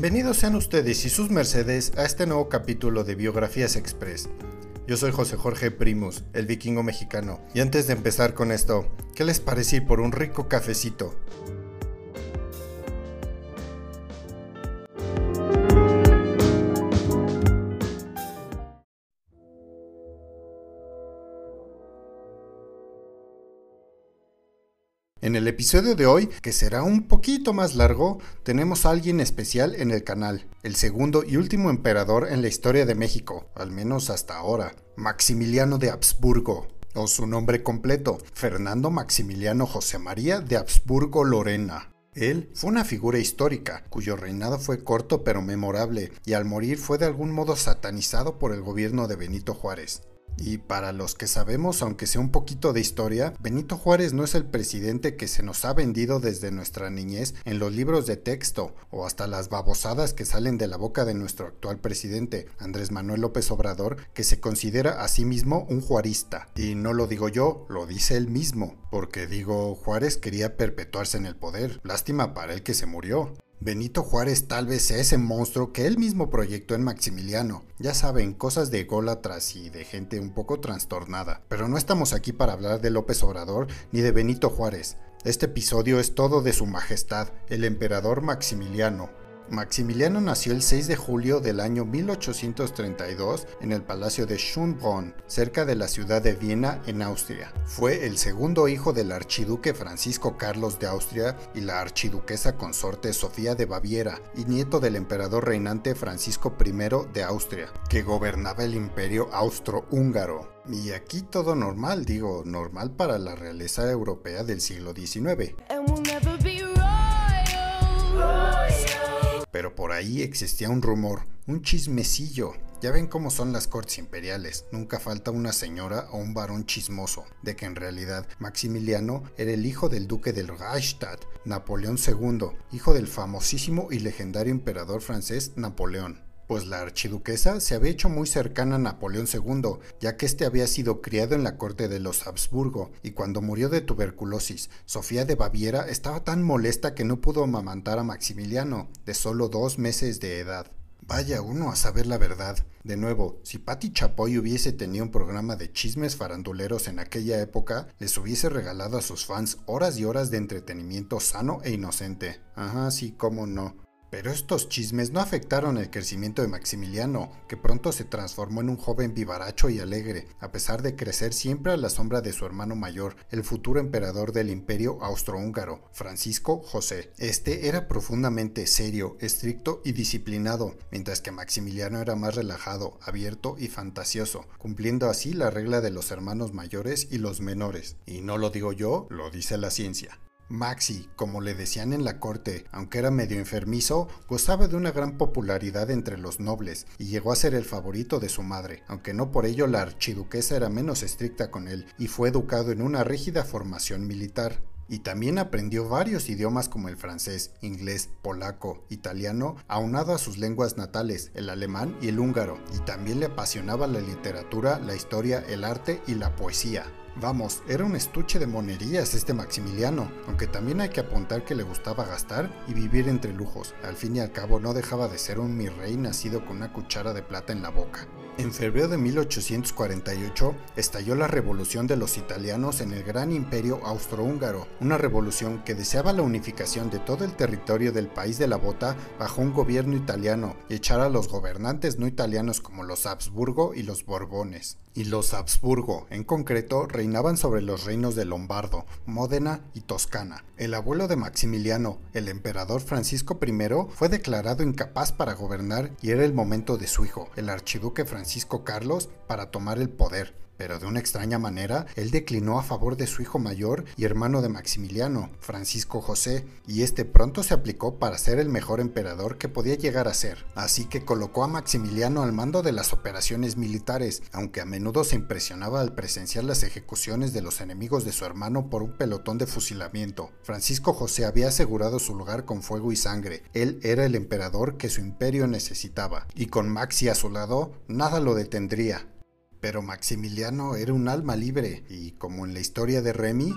Bienvenidos sean ustedes y sus mercedes a este nuevo capítulo de Biografías Express. Yo soy José Jorge Primus, el vikingo mexicano, y antes de empezar con esto, ¿qué les parece por un rico cafecito? En el episodio de hoy, que será un poquito más largo, tenemos a alguien especial en el canal, el segundo y último emperador en la historia de México, al menos hasta ahora, Maximiliano de Habsburgo, o su nombre completo, Fernando Maximiliano José María de Habsburgo Lorena. Él fue una figura histórica, cuyo reinado fue corto pero memorable, y al morir fue de algún modo satanizado por el gobierno de Benito Juárez. Y para los que sabemos, aunque sea un poquito de historia, Benito Juárez no es el presidente que se nos ha vendido desde nuestra niñez en los libros de texto o hasta las babosadas que salen de la boca de nuestro actual presidente, Andrés Manuel López Obrador, que se considera a sí mismo un juarista. Y no lo digo yo, lo dice él mismo, porque digo, Juárez quería perpetuarse en el poder. Lástima para él que se murió. Benito Juárez tal vez sea ese monstruo que él mismo proyectó en Maximiliano. Ya saben, cosas de ególatras y de gente un poco trastornada. Pero no estamos aquí para hablar de López Obrador ni de Benito Juárez. Este episodio es todo de su majestad, el emperador Maximiliano, Maximiliano nació el 6 de julio del año 1832 en el Palacio de Schönbrunn, cerca de la ciudad de Viena, en Austria. Fue el segundo hijo del archiduque Francisco Carlos de Austria y la archiduquesa consorte Sofía de Baviera, y nieto del emperador reinante Francisco I de Austria, que gobernaba el imperio austrohúngaro. Y aquí todo normal, digo, normal para la realeza europea del siglo XIX. Pero por ahí existía un rumor, un chismecillo. Ya ven cómo son las cortes imperiales, nunca falta una señora o un varón chismoso, de que en realidad Maximiliano era el hijo del duque del Reichstadt, Napoleón II, hijo del famosísimo y legendario emperador francés Napoleón pues la archiduquesa se había hecho muy cercana a Napoleón II, ya que este había sido criado en la corte de los Habsburgo, y cuando murió de tuberculosis, Sofía de Baviera estaba tan molesta que no pudo amamantar a Maximiliano, de solo dos meses de edad. Vaya uno a saber la verdad. De nuevo, si Patti Chapoy hubiese tenido un programa de chismes faranduleros en aquella época, les hubiese regalado a sus fans horas y horas de entretenimiento sano e inocente. Ajá, sí, cómo no. Pero estos chismes no afectaron el crecimiento de Maximiliano, que pronto se transformó en un joven vivaracho y alegre, a pesar de crecer siempre a la sombra de su hermano mayor, el futuro emperador del imperio austrohúngaro, Francisco José. Este era profundamente serio, estricto y disciplinado, mientras que Maximiliano era más relajado, abierto y fantasioso, cumpliendo así la regla de los hermanos mayores y los menores. Y no lo digo yo, lo dice la ciencia. Maxi, como le decían en la corte, aunque era medio enfermizo, gozaba de una gran popularidad entre los nobles y llegó a ser el favorito de su madre, aunque no por ello la archiduquesa era menos estricta con él y fue educado en una rígida formación militar. Y también aprendió varios idiomas como el francés, inglés, polaco, italiano, aunado a sus lenguas natales, el alemán y el húngaro, y también le apasionaba la literatura, la historia, el arte y la poesía. Vamos, era un estuche de monerías este Maximiliano, aunque también hay que apuntar que le gustaba gastar y vivir entre lujos. Al fin y al cabo no dejaba de ser un mi rey nacido con una cuchara de plata en la boca. En febrero de 1848 estalló la revolución de los italianos en el gran imperio austrohúngaro, una revolución que deseaba la unificación de todo el territorio del país de la bota bajo un gobierno italiano y echar a los gobernantes no italianos como los Habsburgo y los Borbones y los Habsburgo, en concreto, reinaban sobre los reinos de Lombardo, Módena y Toscana. El abuelo de Maximiliano, el emperador Francisco I, fue declarado incapaz para gobernar y era el momento de su hijo, el archiduque Francisco Carlos, para tomar el poder pero de una extraña manera, él declinó a favor de su hijo mayor y hermano de Maximiliano, Francisco José, y este pronto se aplicó para ser el mejor emperador que podía llegar a ser. Así que colocó a Maximiliano al mando de las operaciones militares, aunque a menudo se impresionaba al presenciar las ejecuciones de los enemigos de su hermano por un pelotón de fusilamiento. Francisco José había asegurado su lugar con fuego y sangre. Él era el emperador que su imperio necesitaba, y con Maxi a su lado, nada lo detendría. Pero Maximiliano era un alma libre y, como en la historia de Remy,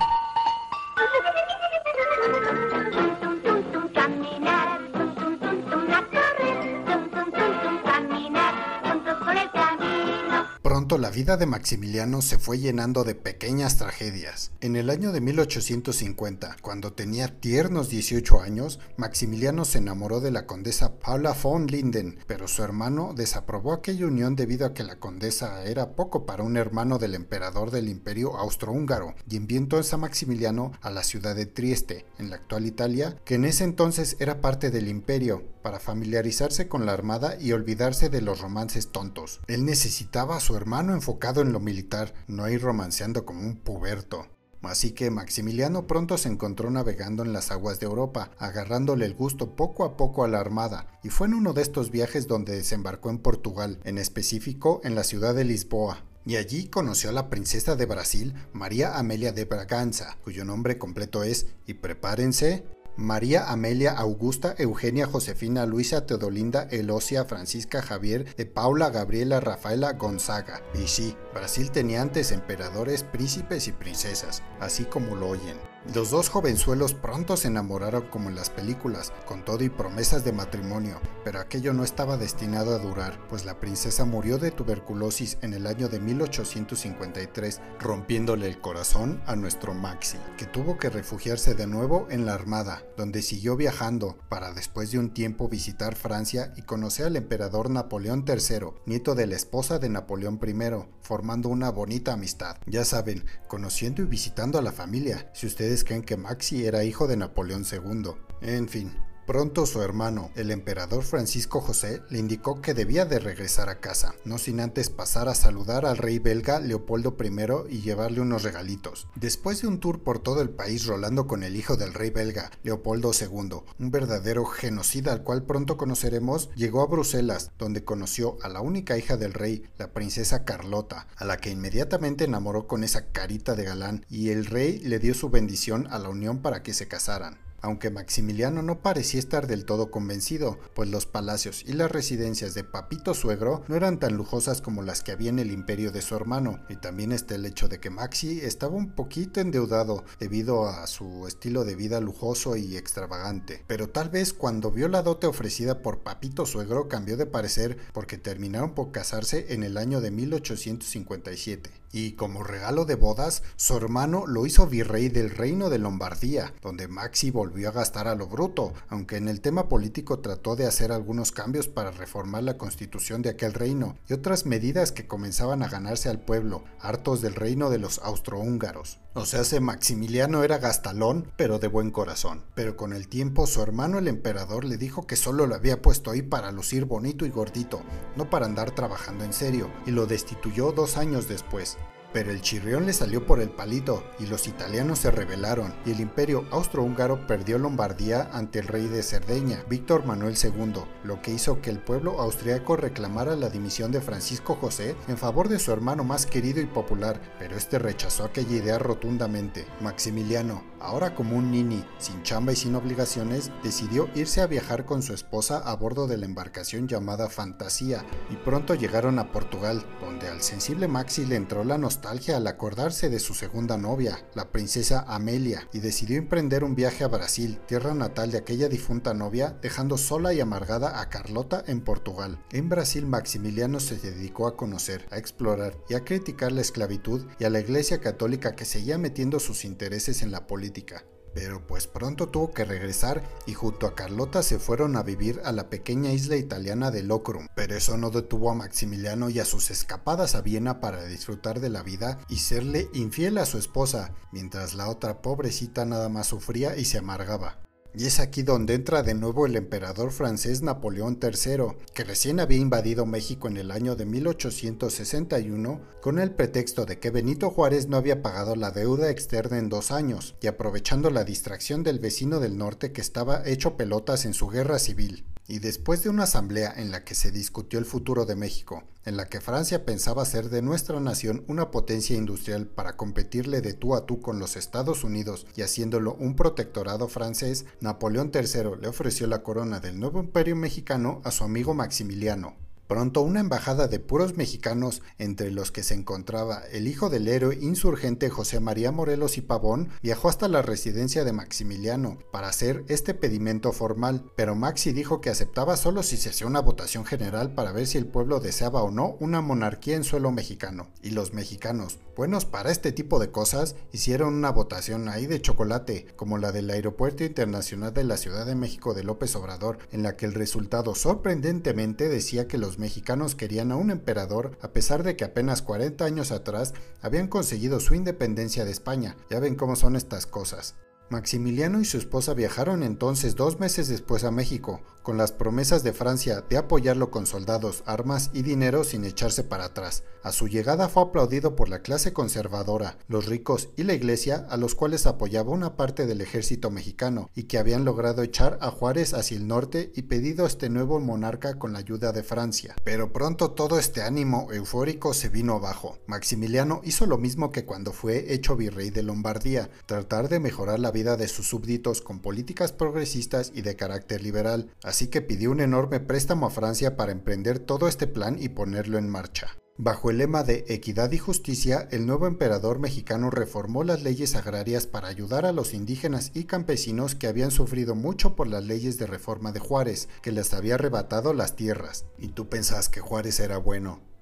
la vida de Maximiliano se fue llenando de pequeñas tragedias. En el año de 1850, cuando tenía tiernos 18 años, Maximiliano se enamoró de la condesa Paula von Linden, pero su hermano desaprobó aquella unión debido a que la condesa era poco para un hermano del emperador del imperio austrohúngaro y envió entonces a Maximiliano a la ciudad de Trieste, en la actual Italia, que en ese entonces era parte del imperio, para familiarizarse con la armada y olvidarse de los romances tontos. Él necesitaba a su hermano enfocado en lo militar, no ir romanceando como un puberto. Así que Maximiliano pronto se encontró navegando en las aguas de Europa, agarrándole el gusto poco a poco a la armada, y fue en uno de estos viajes donde desembarcó en Portugal, en específico en la ciudad de Lisboa. Y allí conoció a la princesa de Brasil, María Amelia de Braganza, cuyo nombre completo es, y prepárense, María Amelia Augusta Eugenia Josefina Luisa Teodolinda Elosia Francisca Javier de Paula Gabriela Rafaela Gonzaga. Y sí, Brasil tenía antes emperadores, príncipes y princesas, así como lo oyen. Los dos jovenzuelos pronto se enamoraron como en las películas, con todo y promesas de matrimonio, pero aquello no estaba destinado a durar, pues la princesa murió de tuberculosis en el año de 1853, rompiéndole el corazón a nuestro Maxi, que tuvo que refugiarse de nuevo en la Armada, donde siguió viajando para después de un tiempo visitar Francia y conocer al emperador Napoleón III, nieto de la esposa de Napoleón I, formando una bonita amistad. Ya saben, conociendo y visitando a la familia, si ustedes creen que Maxi era hijo de Napoleón II. En fin, Pronto su hermano, el emperador Francisco José, le indicó que debía de regresar a casa, no sin antes pasar a saludar al rey belga Leopoldo I y llevarle unos regalitos. Después de un tour por todo el país rolando con el hijo del rey belga, Leopoldo II, un verdadero genocida al cual pronto conoceremos, llegó a Bruselas, donde conoció a la única hija del rey, la princesa Carlota, a la que inmediatamente enamoró con esa carita de galán, y el rey le dio su bendición a la unión para que se casaran aunque Maximiliano no parecía estar del todo convencido, pues los palacios y las residencias de Papito Suegro no eran tan lujosas como las que había en el imperio de su hermano, y también está el hecho de que Maxi estaba un poquito endeudado debido a su estilo de vida lujoso y extravagante, pero tal vez cuando vio la dote ofrecida por Papito Suegro cambió de parecer porque terminaron por casarse en el año de 1857 y como regalo de bodas, su hermano lo hizo virrey del reino de Lombardía, donde Maxi volvió a gastar a lo bruto, aunque en el tema político trató de hacer algunos cambios para reformar la constitución de aquel reino y otras medidas que comenzaban a ganarse al pueblo, hartos del reino de los austrohúngaros. O sea, ese Maximiliano era gastalón, pero de buen corazón. Pero con el tiempo su hermano el emperador le dijo que solo lo había puesto ahí para lucir bonito y gordito, no para andar trabajando en serio, y lo destituyó dos años después pero el chirrión le salió por el palito y los italianos se rebelaron y el imperio austrohúngaro perdió Lombardía ante el rey de Cerdeña, Víctor Manuel II, lo que hizo que el pueblo austriaco reclamara la dimisión de Francisco José en favor de su hermano más querido y popular, pero este rechazó aquella idea rotundamente. Maximiliano, ahora como un nini, sin chamba y sin obligaciones, decidió irse a viajar con su esposa a bordo de la embarcación llamada Fantasía y pronto llegaron a Portugal, donde al sensible Maxi le entró la nostalgia al acordarse de su segunda novia, la princesa Amelia, y decidió emprender un viaje a Brasil, tierra natal de aquella difunta novia, dejando sola y amargada a Carlota en Portugal. En Brasil Maximiliano se dedicó a conocer, a explorar y a criticar la esclavitud y a la iglesia católica que seguía metiendo sus intereses en la política pero pues pronto tuvo que regresar y junto a Carlota se fueron a vivir a la pequeña isla italiana de Locrum. Pero eso no detuvo a Maximiliano y a sus escapadas a Viena para disfrutar de la vida y serle infiel a su esposa, mientras la otra pobrecita nada más sufría y se amargaba. Y es aquí donde entra de nuevo el emperador francés Napoleón III, que recién había invadido México en el año de 1861 con el pretexto de que Benito Juárez no había pagado la deuda externa en dos años, y aprovechando la distracción del vecino del norte que estaba hecho pelotas en su guerra civil. Y después de una asamblea en la que se discutió el futuro de México, en la que Francia pensaba hacer de nuestra nación una potencia industrial para competirle de tú a tú con los Estados Unidos y haciéndolo un protectorado francés, Napoleón III le ofreció la corona del nuevo imperio mexicano a su amigo Maximiliano, Pronto una embajada de puros mexicanos, entre los que se encontraba el hijo del héroe insurgente José María Morelos y Pavón, viajó hasta la residencia de Maximiliano para hacer este pedimento formal, pero Maxi dijo que aceptaba solo si se hacía una votación general para ver si el pueblo deseaba o no una monarquía en suelo mexicano. Y los mexicanos, buenos para este tipo de cosas, hicieron una votación ahí de chocolate, como la del Aeropuerto Internacional de la Ciudad de México de López Obrador, en la que el resultado sorprendentemente decía que los mexicanos querían a un emperador a pesar de que apenas 40 años atrás habían conseguido su independencia de España. Ya ven cómo son estas cosas. Maximiliano y su esposa viajaron entonces dos meses después a México, con las promesas de Francia de apoyarlo con soldados, armas y dinero sin echarse para atrás. A su llegada fue aplaudido por la clase conservadora, los ricos y la iglesia, a los cuales apoyaba una parte del ejército mexicano y que habían logrado echar a Juárez hacia el norte y pedido a este nuevo monarca con la ayuda de Francia. Pero pronto todo este ánimo eufórico se vino abajo. Maximiliano hizo lo mismo que cuando fue hecho virrey de Lombardía, tratar de mejorar la vida de sus súbditos con políticas progresistas y de carácter liberal, así que pidió un enorme préstamo a Francia para emprender todo este plan y ponerlo en marcha. Bajo el lema de equidad y justicia, el nuevo emperador mexicano reformó las leyes agrarias para ayudar a los indígenas y campesinos que habían sufrido mucho por las leyes de reforma de Juárez, que les había arrebatado las tierras. Y tú pensás que Juárez era bueno.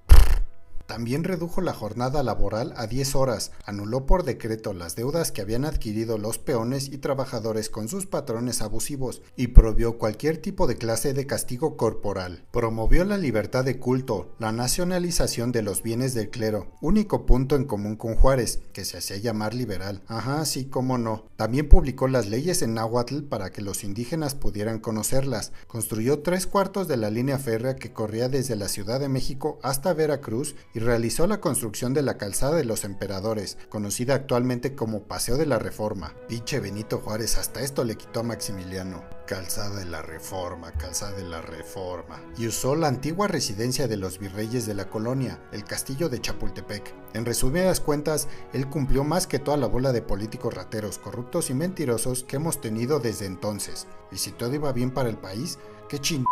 También redujo la jornada laboral a 10 horas, anuló por decreto las deudas que habían adquirido los peones y trabajadores con sus patrones abusivos y prohibió cualquier tipo de clase de castigo corporal. Promovió la libertad de culto, la nacionalización de los bienes del clero, único punto en común con Juárez, que se hacía llamar liberal. Ajá, sí, cómo no. También publicó las leyes en náhuatl para que los indígenas pudieran conocerlas. Construyó tres cuartos de la línea férrea que corría desde la Ciudad de México hasta Veracruz y realizó la construcción de la Calzada de los Emperadores, conocida actualmente como Paseo de la Reforma. Pinche Benito Juárez, hasta esto le quitó a Maximiliano. Calzada de la Reforma, Calzada de la Reforma. Y usó la antigua residencia de los virreyes de la colonia, el castillo de Chapultepec. En resumidas cuentas, él cumplió más que toda la bola de políticos rateros, corruptos y mentirosos que hemos tenido desde entonces. Y si todo iba bien para el país, ¿qué ching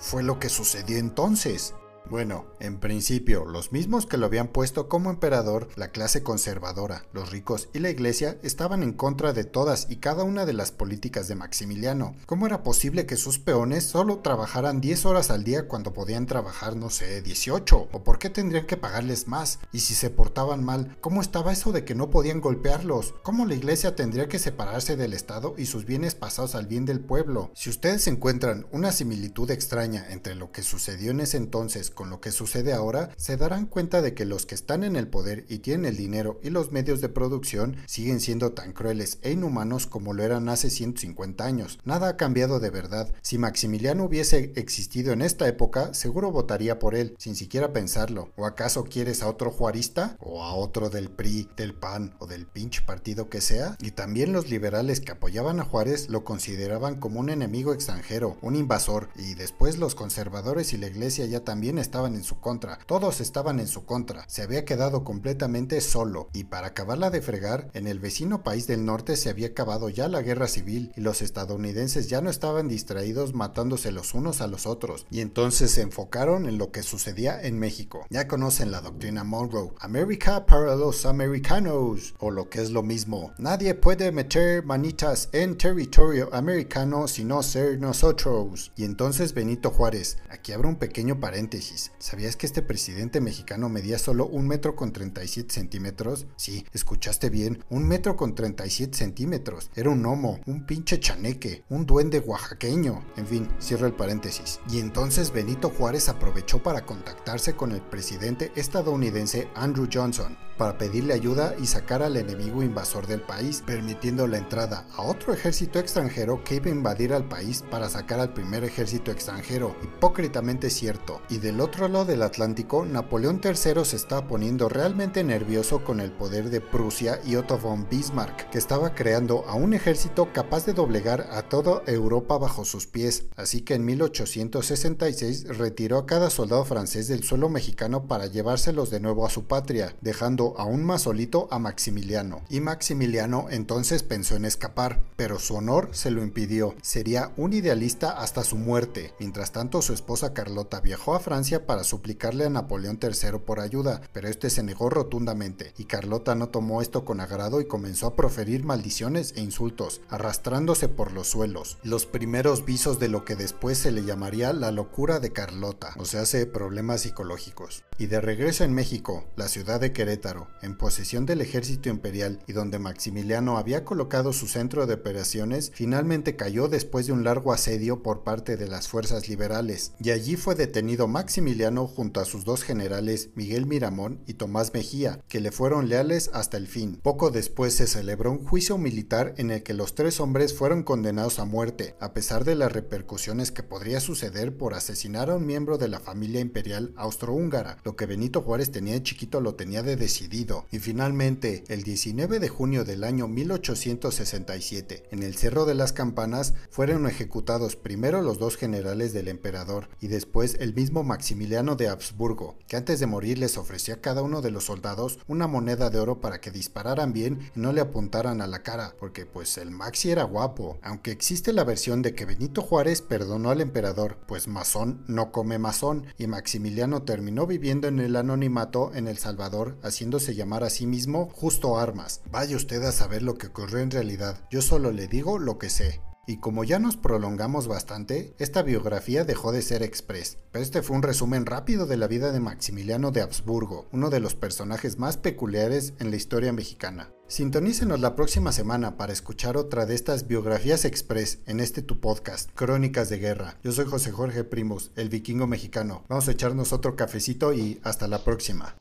fue lo que sucedió entonces? Bueno, en principio, los mismos que lo habían puesto como emperador, la clase conservadora, los ricos y la iglesia estaban en contra de todas y cada una de las políticas de Maximiliano. ¿Cómo era posible que sus peones solo trabajaran 10 horas al día cuando podían trabajar, no sé, 18? ¿O por qué tendrían que pagarles más? Y si se portaban mal, ¿cómo estaba eso de que no podían golpearlos? ¿Cómo la iglesia tendría que separarse del Estado y sus bienes pasados al bien del pueblo? Si ustedes encuentran una similitud extraña entre lo que sucedió en ese entonces con lo que sucede ahora, se darán cuenta de que los que están en el poder y tienen el dinero y los medios de producción siguen siendo tan crueles e inhumanos como lo eran hace 150 años. Nada ha cambiado de verdad. Si Maximiliano hubiese existido en esta época, seguro votaría por él, sin siquiera pensarlo. ¿O acaso quieres a otro juarista? ¿O a otro del PRI, del PAN o del pinche partido que sea? Y también los liberales que apoyaban a Juárez lo consideraban como un enemigo extranjero, un invasor, y después los conservadores y la iglesia ya también estaban en su contra, todos estaban en su contra, se había quedado completamente solo, y para acabarla de fregar, en el vecino país del norte se había acabado ya la guerra civil y los estadounidenses ya no estaban distraídos matándose los unos a los otros, y entonces se enfocaron en lo que sucedía en México. Ya conocen la doctrina Monroe, America para los americanos, o lo que es lo mismo, nadie puede meter manitas en territorio americano sino ser nosotros. Y entonces Benito Juárez, aquí abre un pequeño paréntesis, ¿sabías que este presidente mexicano medía solo un metro con 37 centímetros? Sí, escuchaste bien, un metro con 37 centímetros. Era un homo, un pinche chaneque, un duende oaxaqueño. En fin, cierro el paréntesis. Y entonces Benito Juárez aprovechó para contactarse con el presidente estadounidense Andrew Johnson para pedirle ayuda y sacar al enemigo invasor del país, permitiendo la entrada a otro ejército extranjero que iba a invadir al país para sacar al primer ejército extranjero. Hipócritamente cierto. Y del otro lado del Atlántico, Napoleón III se estaba poniendo realmente nervioso con el poder de Prusia y Otto von Bismarck, que estaba creando a un ejército capaz de doblegar a toda Europa bajo sus pies. Así que en 1866 retiró a cada soldado francés del suelo mexicano para llevárselos de nuevo a su patria, dejando aún más solito a Maximiliano. Y Maximiliano entonces pensó en escapar, pero su honor se lo impidió. Sería un idealista hasta su muerte. Mientras tanto, su esposa Carlota viajó a Francia para suplicarle a Napoleón III por ayuda, pero este se negó rotundamente, y Carlota no tomó esto con agrado y comenzó a proferir maldiciones e insultos, arrastrándose por los suelos. Los primeros visos de lo que después se le llamaría la locura de Carlota, o sea, hace problemas psicológicos. Y de regreso en México, la ciudad de Querétaro, en posesión del ejército imperial y donde Maximiliano había colocado su centro de operaciones, finalmente cayó después de un largo asedio por parte de las fuerzas liberales, y allí fue detenido Maximiliano junto a sus dos generales Miguel Miramón y Tomás Mejía, que le fueron leales hasta el fin. Poco después se celebró un juicio militar en el que los tres hombres fueron condenados a muerte, a pesar de las repercusiones que podría suceder por asesinar a un miembro de la familia imperial austrohúngara. Lo que Benito Juárez tenía de chiquito lo tenía de decidido. Y finalmente, el 19 de junio del año 1867, en el Cerro de las Campanas, fueron ejecutados primero los dos generales del emperador y después el mismo Maximiliano de Habsburgo, que antes de morir les ofrecía a cada uno de los soldados una moneda de oro para que dispararan bien y no le apuntaran a la cara, porque pues el Maxi era guapo, aunque existe la versión de que Benito Juárez perdonó al emperador, pues masón no come masón, y Maximiliano terminó en el anonimato en El Salvador, haciéndose llamar a sí mismo Justo Armas. Vaya usted a saber lo que ocurrió en realidad, yo solo le digo lo que sé. Y como ya nos prolongamos bastante, esta biografía dejó de ser express, pero este fue un resumen rápido de la vida de Maximiliano de Habsburgo, uno de los personajes más peculiares en la historia mexicana. Sintonícenos la próxima semana para escuchar otra de estas biografías express en este tu podcast, Crónicas de Guerra. Yo soy José Jorge Primos, el vikingo mexicano. Vamos a echarnos otro cafecito y hasta la próxima.